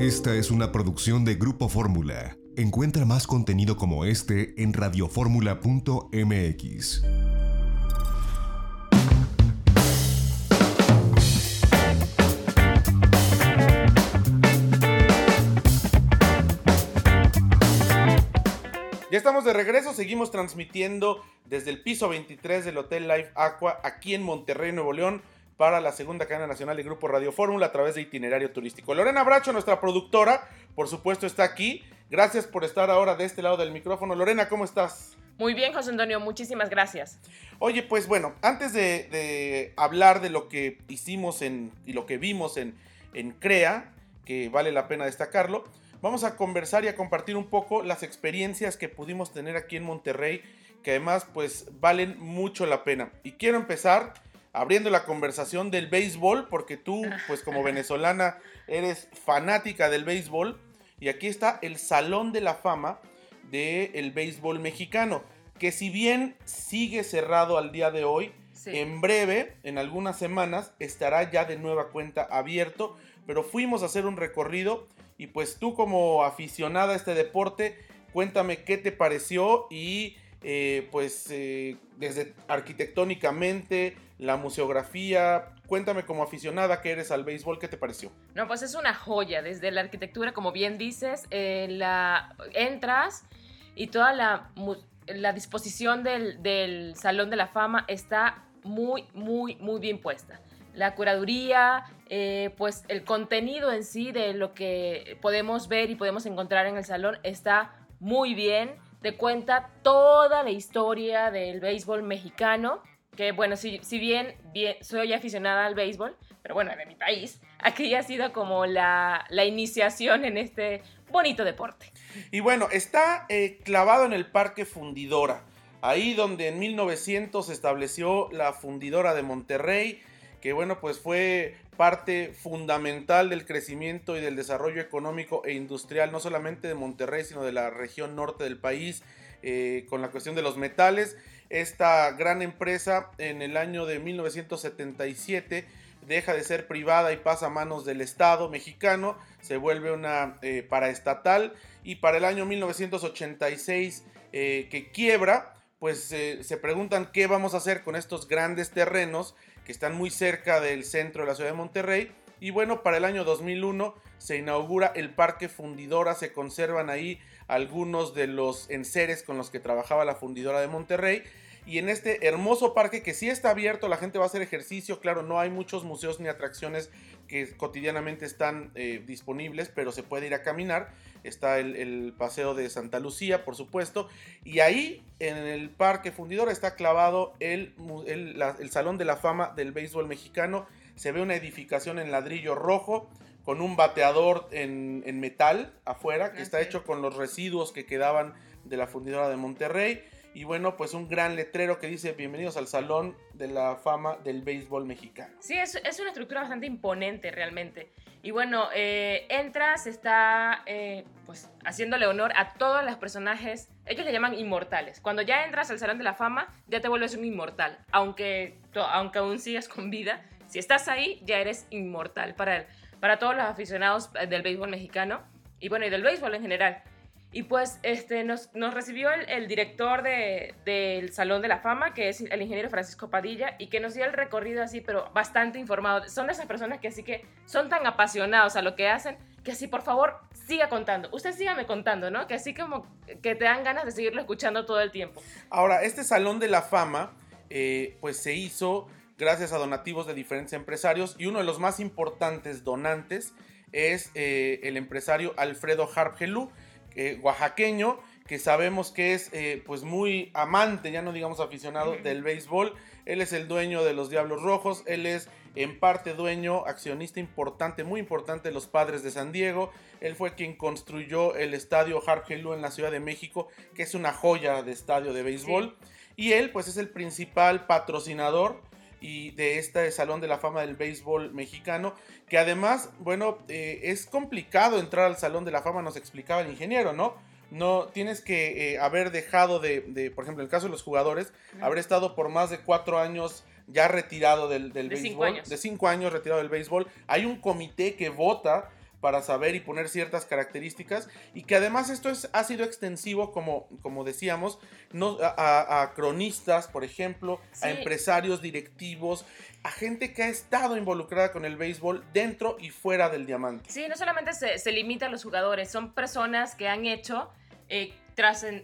Esta es una producción de Grupo Fórmula. Encuentra más contenido como este en radioformula.mx. Ya estamos de regreso, seguimos transmitiendo desde el piso 23 del Hotel Life Aqua aquí en Monterrey, Nuevo León, para la segunda cadena nacional de Grupo Radio Fórmula a través de itinerario turístico. Lorena Bracho, nuestra productora, por supuesto está aquí. Gracias por estar ahora de este lado del micrófono. Lorena, ¿cómo estás? Muy bien, José Antonio, muchísimas gracias. Oye, pues bueno, antes de, hablar de lo que hicimos en, y lo que vimos en, en CREA, que vale la pena destacarlo, vamos a conversar y a compartir un poco las experiencias que pudimos tener aquí en Monterrey, que además pues valen mucho la pena. Y quiero empezar abriendo la conversación del béisbol, porque tú pues como venezolana eres fanática del béisbol. Y aquí está el Salón de la Fama del béisbol mexicano, que si bien sigue cerrado al día de hoy, en breve, en algunas semanas, estará ya de nueva cuenta abierto. Pero fuimos a hacer un recorrido y pues tú como aficionada a este deporte, cuéntame qué te pareció y eh, pues eh, desde arquitectónicamente, la museografía, cuéntame como aficionada que eres al béisbol, ¿qué te pareció? No, pues es una joya, desde la arquitectura, como bien dices, eh, la, entras y toda la, disposición del, del Salón de la Fama está muy, muy, muy bien puesta la curaduría, eh, pues el contenido en sí de lo que podemos ver y podemos encontrar en el salón está muy bien. Te cuenta toda la historia del béisbol mexicano, que bueno, si, si bien, bien soy aficionada al béisbol, pero bueno, de mi país, aquí ha sido como la, la iniciación en este bonito deporte. Y bueno, está eh, clavado en el Parque Fundidora, ahí donde en 1900 se estableció la Fundidora de Monterrey, que bueno, pues fue parte fundamental del crecimiento y del desarrollo económico e industrial, no solamente de Monterrey, sino de la región norte del país, eh, con la cuestión de los metales. Esta gran empresa en el año de 1977 deja de ser privada y pasa a manos del Estado mexicano, se vuelve una eh, paraestatal y para el año 1986 eh, que quiebra, pues se preguntan qué vamos a hacer con estos grandes terrenos que están muy cerca del centro de la ciudad de Monterrey. Y bueno, para el año 2001 se inaugura el Parque Fundidora, se conservan ahí algunos de los enseres con los que trabajaba la Fundidora de Monterrey. Y en este hermoso parque que sí está abierto, la gente va a hacer ejercicio, claro, no hay muchos museos ni atracciones que cotidianamente están eh, disponibles, pero se puede ir a caminar. Está el, Paseo de Santa Lucía, por supuesto. Y ahí, en el Parque Fundidora, está clavado el, el, Salón de la Fama del Béisbol Mexicano. Se ve una edificación en ladrillo rojo con un bateador en, en metal afuera, que está hecho con los residuos que quedaban de la fundidora de Monterrey. Y bueno, pues un gran letrero que dice bienvenidos al Salón de la Fama del Béisbol Mexicano. Sí, es, es una estructura bastante imponente realmente. Y bueno, eh, entras, está eh, pues haciéndole honor a todos los personajes, ellos le llaman inmortales. Cuando ya entras al Salón de la Fama, ya te vuelves un inmortal. Aunque, aunque aún sigas con vida, si estás ahí, ya eres inmortal para, para todos los aficionados del béisbol mexicano. Y bueno, y del béisbol en general. Y pues este, nos, nos recibió el, director de, del Salón de la Fama, que es el ingeniero Francisco Padilla, y que nos dio el recorrido así, pero bastante informado. Son esas personas que así que son tan apasionados a lo que hacen, que así, por favor, siga contando. Usted sígame contando, ¿no? Que así como que te dan ganas de seguirlo escuchando todo el tiempo. Ahora, este Salón de la Fama, eh, pues se hizo gracias a donativos de diferentes empresarios, y uno de los más importantes donantes es eh, el empresario Alfredo Harpgelú, eh, oaxaqueño, que sabemos que es eh, pues muy amante, ya no digamos aficionado del béisbol. Él es el dueño de los Diablos Rojos, él es en parte dueño, accionista importante, muy importante de los Padres de San Diego. Él fue quien construyó el estadio Hargelú en la Ciudad de México, que es una joya de estadio de béisbol. Y él pues es el principal patrocinador y de este Salón de la Fama del Béisbol Mexicano, que además, bueno, eh, es complicado entrar al Salón de la Fama, nos explicaba el ingeniero, ¿no? No tienes que eh, haber dejado de, por ejemplo, en el caso de los jugadores, haber estado por más de cuatro años ya retirado del, del béisbol, de cinco años retirado del béisbol. Hay un comité que vota para saber y poner ciertas características y que además esto es, ha sido extensivo, como, como decíamos, no, a, cronistas, por ejemplo, a empresarios, directivos, a gente que ha estado involucrada con el béisbol dentro y fuera del diamante. Sí, no solamente se, se limita a los jugadores, son personas que han hecho... Eh,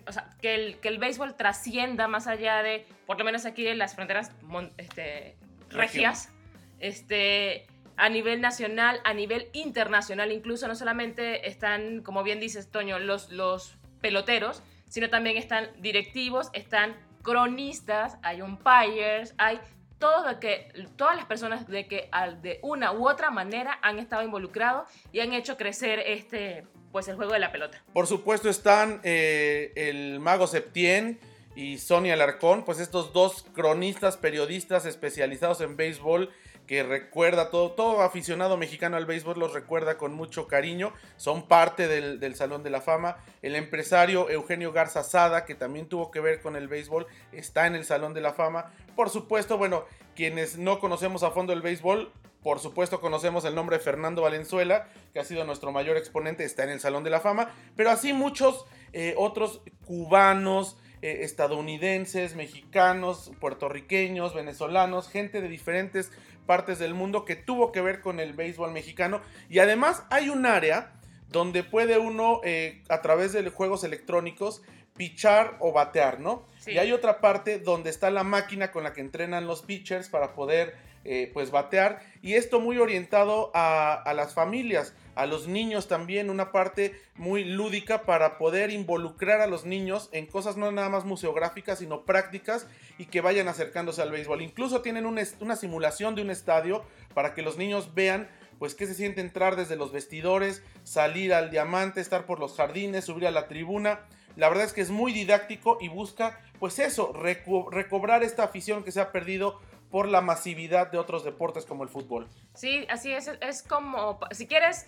o sea, que, el, que el béisbol trascienda más allá de, por lo menos aquí en las fronteras este, regias, este, a nivel nacional, a nivel internacional, incluso no solamente están, como bien dices, Toño, los, los peloteros, sino también están directivos, están cronistas, hay umpires, hay todo que, todas las personas de que de una u otra manera han estado involucrados y han hecho crecer este, pues el juego de la pelota. Por supuesto están eh, el mago Septien y Sonia Alarcón, pues estos dos cronistas, periodistas especializados en béisbol que recuerda todo, todo aficionado mexicano al béisbol los recuerda con mucho cariño, son parte del, Salón de la Fama. El empresario Eugenio Garza Sada, que también tuvo que ver con el béisbol, está en el Salón de la Fama. Por supuesto, bueno, quienes no conocemos a fondo el béisbol, por supuesto conocemos el nombre de Fernando Valenzuela, que ha sido nuestro mayor exponente, está en el Salón de la Fama, pero así muchos eh, otros cubanos, eh, estadounidenses, mexicanos, puertorriqueños, venezolanos, gente de diferentes partes del mundo que tuvo que ver con el béisbol mexicano. Y además hay un área donde puede uno, eh, a través de juegos electrónicos, pichar o batear, ¿no? Y hay otra parte donde está la máquina con la que entrenan los pitchers para poder, eh, pues, batear. Y esto muy orientado a, a las familias a los niños también una parte muy lúdica para poder involucrar a los niños en cosas no nada más museográficas, sino prácticas y que vayan acercándose al béisbol. Incluso tienen una simulación de un estadio para que los niños vean pues qué se siente entrar desde los vestidores, salir al diamante, estar por los jardines, subir a la tribuna. La verdad es que es muy didáctico y busca pues eso, recobrar esta afición que se ha perdido por la masividad de otros deportes como el fútbol. Sí, así es, es como, si quieres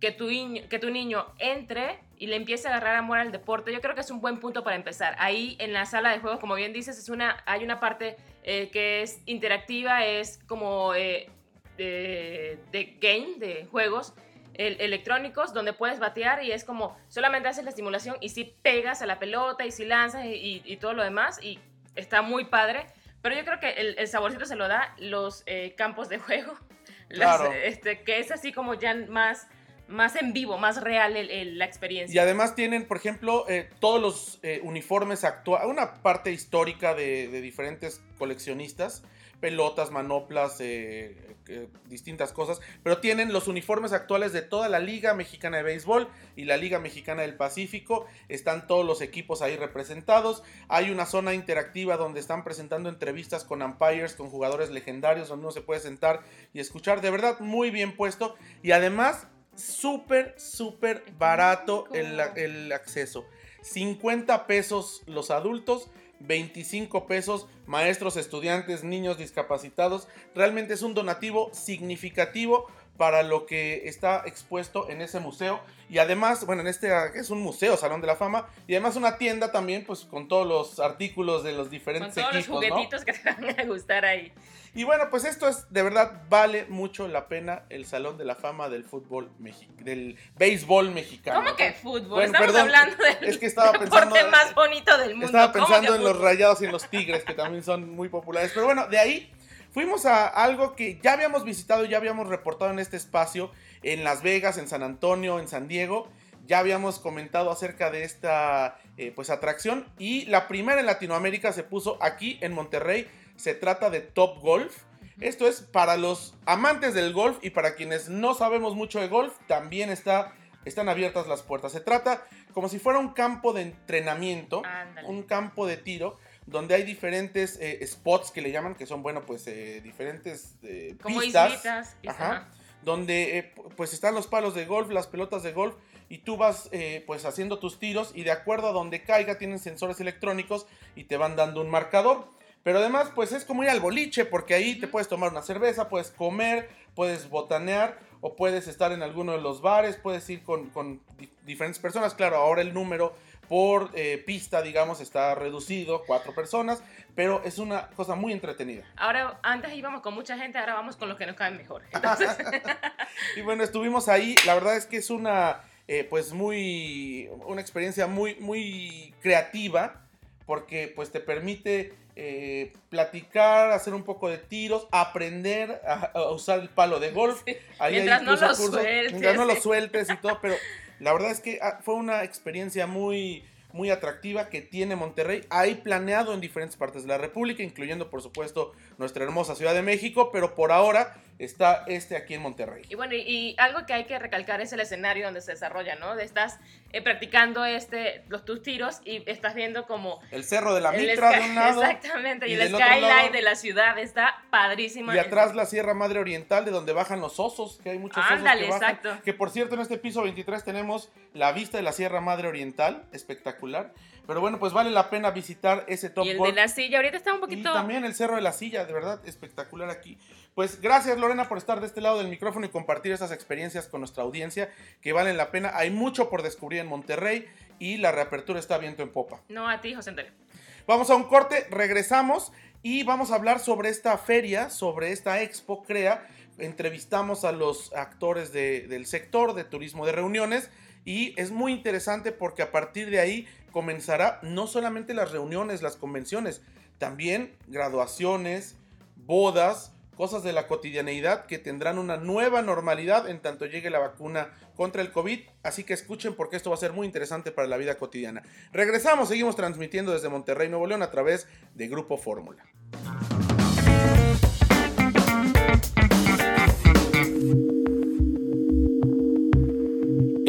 que tu, que tu niño entre y le empiece a agarrar amor al deporte, yo creo que es un buen punto para empezar. Ahí en la sala de juegos, como bien dices, es una, hay una parte eh, que es interactiva, es como eh, de, game, de juegos electrónicos, donde puedes batear y es como solamente haces la estimulación y si pegas a la pelota y si lanzas y, todo lo demás y está muy padre. Pero yo creo que el, saborcito se lo da los eh, campos de juego, este, que es así como ya más más en vivo, más real la experiencia. Y además tienen, por ejemplo, eh, todos los eh, uniformes actuales, una parte histórica de, diferentes coleccionistas, pelotas, manoplas, eh, distintas cosas, pero tienen los uniformes actuales de toda la Liga Mexicana de Béisbol y la Liga Mexicana del Pacífico, están todos los equipos ahí representados, hay una zona interactiva donde están presentando entrevistas con umpires, con jugadores legendarios, donde uno se puede sentar y escuchar, de verdad muy bien puesto, y además súper, súper barato el, acceso. 50 pesos los adultos, 25 pesos maestros, estudiantes, niños discapacitados. Realmente es un donativo significativo para lo que está expuesto en ese museo. Y además, bueno, en este es un museo, Salón de la Fama, y además una tienda también, pues con todos los artículos de los diferentes con todos los juguetitos que te van a gustar ahí. Y bueno, pues esto es, de verdad, vale mucho la pena el Salón de la Fama del fútbol mexicano, del béisbol mexicano. ¿Cómo que fútbol? Estamos hablando del es que estaba pensando, deporte más bonito del mundo. Estaba pensando en los rayados y en los tigres, que también son muy populares. Pero bueno, de ahí fuimos a algo que ya habíamos visitado, ya habíamos reportado en este espacio, en Las Vegas, en San Antonio, en San Diego. Ya habíamos comentado acerca de esta eh, pues atracción y la primera en Latinoamérica se puso aquí en Monterrey se trata de Top Golf. Esto es para los amantes del golf y para quienes no sabemos mucho de golf, también está, están abiertas las puertas. Se trata como si fuera un campo de entrenamiento, un campo de tiro, donde hay diferentes eh, spots que le llaman, que son, bueno, pues eh, diferentes eh, como pistas. donde pues están los palos de golf, las pelotas de golf, y tú vas pues haciendo tus tiros y de acuerdo a donde caiga tienen sensores electrónicos y te van dando un marcador. Pero además, pues es como ir al boliche, porque ahí te puedes tomar una cerveza, puedes comer, puedes botanear, o puedes estar en alguno de los bares, puedes ir con, diferentes personas. Claro, ahora el número por eh, pista, digamos, está reducido, cuatro personas, pero es una cosa muy entretenida. Ahora, antes íbamos con mucha gente, ahora vamos con los que nos caen mejor. y bueno, estuvimos ahí, la verdad es que es una, eh, pues muy, una experiencia muy, muy creativa, porque pues te permite eh, platicar, hacer un poco de tiros, aprender a, usar el palo de golf. mientras no lo sueltes. Mientras no lo sueltes y todo, pero la verdad es que ah, fue una experiencia muy, muy atractiva que tiene Monterrey. Hay planeado en diferentes partes de la República, incluyendo por supuesto nuestra hermosa Ciudad de México, pero por ahora está este aquí en Monterrey. Y bueno, y, algo que hay que recalcar es el escenario donde se desarrolla, ¿no? Estás eh, practicando este, los, tus tiros y estás viendo como... El cerro de la Mitra de un lado. Exactamente, y, el skyline de la ciudad está padrísimo. Y atrás la Sierra Madre Oriental de donde bajan los osos, que hay muchos osos que bajan. Exacto. Que por cierto en este piso 23 tenemos la vista de la Sierra Madre Oriental, espectacular. Pero bueno, pues vale la pena visitar ese Top Y el de la silla, ahorita está un poquito... Y también el Cerro de la Silla, de verdad, espectacular aquí. Pues gracias Lorena por estar de este lado del micrófono y compartir esas experiencias con nuestra audiencia que valen la pena. Hay mucho por descubrir en Monterrey y la reapertura está viento en popa. No, a ti, José Antonio. Vamos a un corte, regresamos y vamos a hablar sobre esta feria, sobre esta expo CREA. Entrevistamos a los actores del sector de turismo de reuniones y es muy interesante porque a partir de ahí comenzará no solamente las reuniones, las convenciones, también graduaciones, bodas, cosas de la cotidianeidad que tendrán una nueva normalidad en tanto llegue la vacuna contra el COVID. Así que escuchen porque esto va a ser muy interesante para la vida cotidiana. Regresamos, seguimos transmitiendo desde Monterrey, Nuevo León a través de Grupo Fórmula.